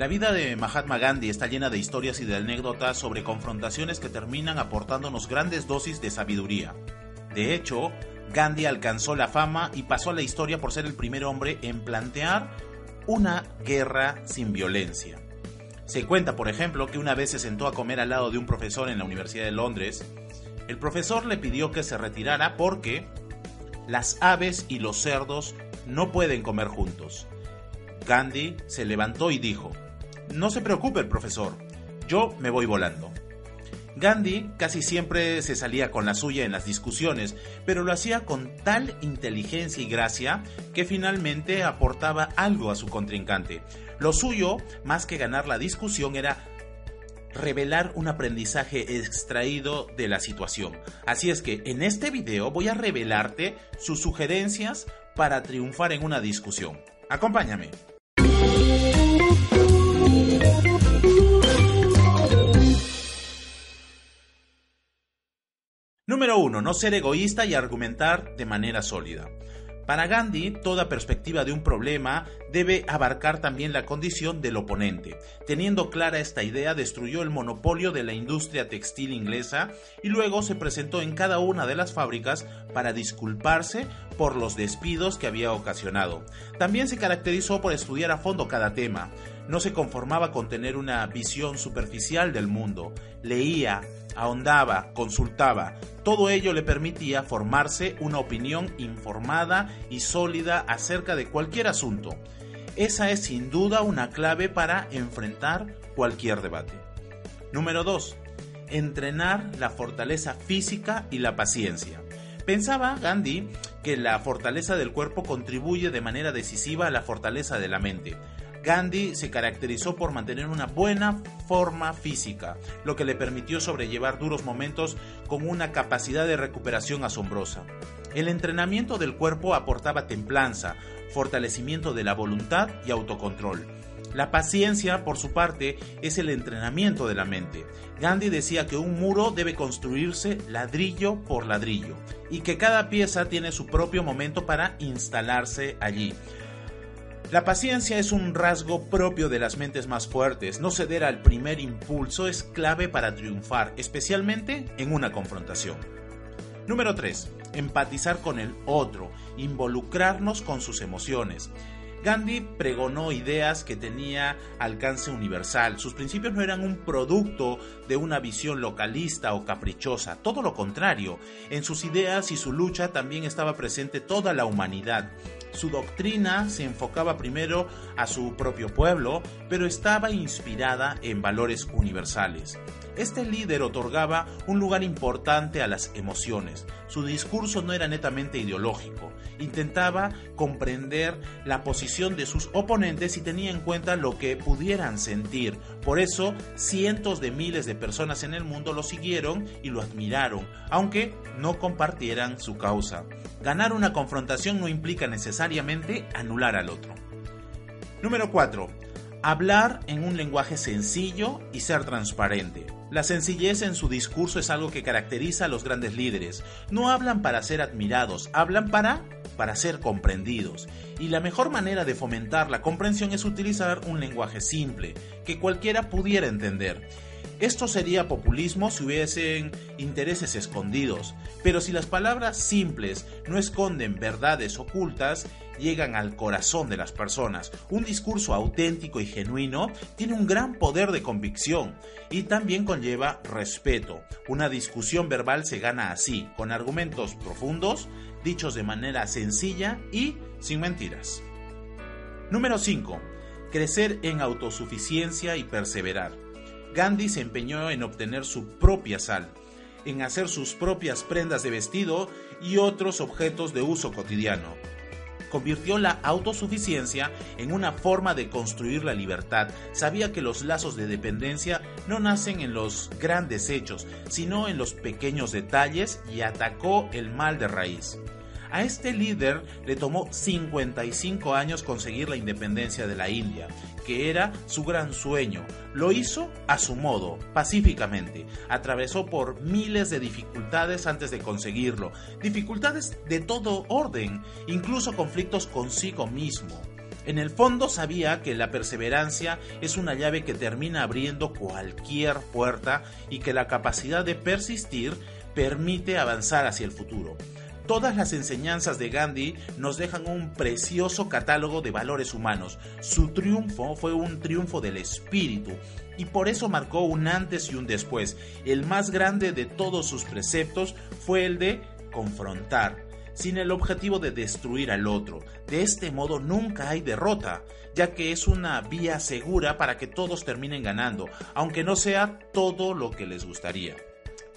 La vida de Mahatma Gandhi está llena de historias y de anécdotas sobre confrontaciones que terminan aportándonos grandes dosis de sabiduría. De hecho, Gandhi alcanzó la fama y pasó a la historia por ser el primer hombre en plantear una guerra sin violencia. Se cuenta, por ejemplo, que una vez se sentó a comer al lado de un profesor en la Universidad de Londres. El profesor le pidió que se retirara porque las aves y los cerdos no pueden comer juntos. Gandhi se levantó y dijo, no se preocupe profesor, yo me voy volando. Gandhi casi siempre se salía con la suya en las discusiones, pero lo hacía con tal inteligencia y gracia que finalmente aportaba algo a su contrincante. Lo suyo, más que ganar la discusión, era revelar un aprendizaje extraído de la situación. Así es que en este video voy a revelarte sus sugerencias para triunfar en una discusión. Acompáñame. Número 1. No ser egoísta y argumentar de manera sólida. Para Gandhi, toda perspectiva de un problema debe abarcar también la condición del oponente. Teniendo clara esta idea, destruyó el monopolio de la industria textil inglesa y luego se presentó en cada una de las fábricas para disculparse por los despidos que había ocasionado. También se caracterizó por estudiar a fondo cada tema. No se conformaba con tener una visión superficial del mundo. Leía, ahondaba, consultaba. Todo ello le permitía formarse una opinión informada y sólida acerca de cualquier asunto. Esa es sin duda una clave para enfrentar cualquier debate. Número 2. Entrenar la fortaleza física y la paciencia. Pensaba Gandhi que la fortaleza del cuerpo contribuye de manera decisiva a la fortaleza de la mente. Gandhi se caracterizó por mantener una buena forma física, lo que le permitió sobrellevar duros momentos con una capacidad de recuperación asombrosa. El entrenamiento del cuerpo aportaba templanza, fortalecimiento de la voluntad y autocontrol. La paciencia, por su parte, es el entrenamiento de la mente. Gandhi decía que un muro debe construirse ladrillo por ladrillo y que cada pieza tiene su propio momento para instalarse allí. La paciencia es un rasgo propio de las mentes más fuertes. No ceder al primer impulso es clave para triunfar, especialmente en una confrontación. Número 3. Empatizar con el otro, involucrarnos con sus emociones. Gandhi pregonó ideas que tenía alcance universal. Sus principios no eran un producto de una visión localista o caprichosa, todo lo contrario. En sus ideas y su lucha también estaba presente toda la humanidad. Su doctrina se enfocaba primero a su propio pueblo, pero estaba inspirada en valores universales. Este líder otorgaba un lugar importante a las emociones. Su discurso no era netamente ideológico. Intentaba comprender la posición de sus oponentes y tenía en cuenta lo que pudieran sentir. Por eso, cientos de miles de personas en el mundo lo siguieron y lo admiraron, aunque no compartieran su causa. Ganar una confrontación no implica necesariamente anular al otro. Número 4. Hablar en un lenguaje sencillo y ser transparente. La sencillez en su discurso es algo que caracteriza a los grandes líderes. No hablan para ser admirados, hablan para para ser comprendidos. Y la mejor manera de fomentar la comprensión es utilizar un lenguaje simple, que cualquiera pudiera entender. Esto sería populismo si hubiesen intereses escondidos, pero si las palabras simples no esconden verdades ocultas, llegan al corazón de las personas. Un discurso auténtico y genuino tiene un gran poder de convicción y también conlleva respeto. Una discusión verbal se gana así, con argumentos profundos, dichos de manera sencilla y sin mentiras. Número 5. Crecer en autosuficiencia y perseverar. Gandhi se empeñó en obtener su propia sal, en hacer sus propias prendas de vestido y otros objetos de uso cotidiano. Convirtió la autosuficiencia en una forma de construir la libertad. Sabía que los lazos de dependencia no nacen en los grandes hechos, sino en los pequeños detalles y atacó el mal de raíz. A este líder le tomó 55 años conseguir la independencia de la India, que era su gran sueño. Lo hizo a su modo, pacíficamente. Atravesó por miles de dificultades antes de conseguirlo. Dificultades de todo orden, incluso conflictos consigo mismo. En el fondo sabía que la perseverancia es una llave que termina abriendo cualquier puerta y que la capacidad de persistir permite avanzar hacia el futuro. Todas las enseñanzas de Gandhi nos dejan un precioso catálogo de valores humanos. Su triunfo fue un triunfo del espíritu y por eso marcó un antes y un después. El más grande de todos sus preceptos fue el de confrontar, sin el objetivo de destruir al otro. De este modo nunca hay derrota, ya que es una vía segura para que todos terminen ganando, aunque no sea todo lo que les gustaría.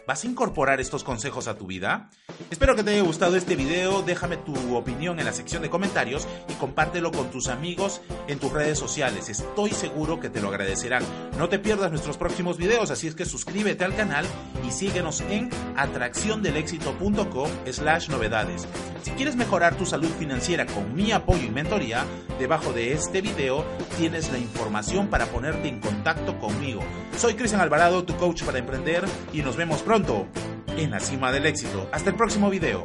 ¿Vas a incorporar estos consejos a tu vida? Espero que te haya gustado este video, déjame tu opinión en la sección de comentarios y compártelo con tus amigos en tus redes sociales, estoy seguro que te lo agradecerán. No te pierdas nuestros próximos videos, así es que suscríbete al canal y síguenos en atracciondelexito.com slash novedades. Si quieres mejorar tu salud financiera con mi apoyo y mentoría, debajo de este video tienes la información para ponerte en contacto conmigo. Soy Cristian Alvarado, tu coach para emprender y nos vemos pronto en la cima del éxito. Hasta el próximo video.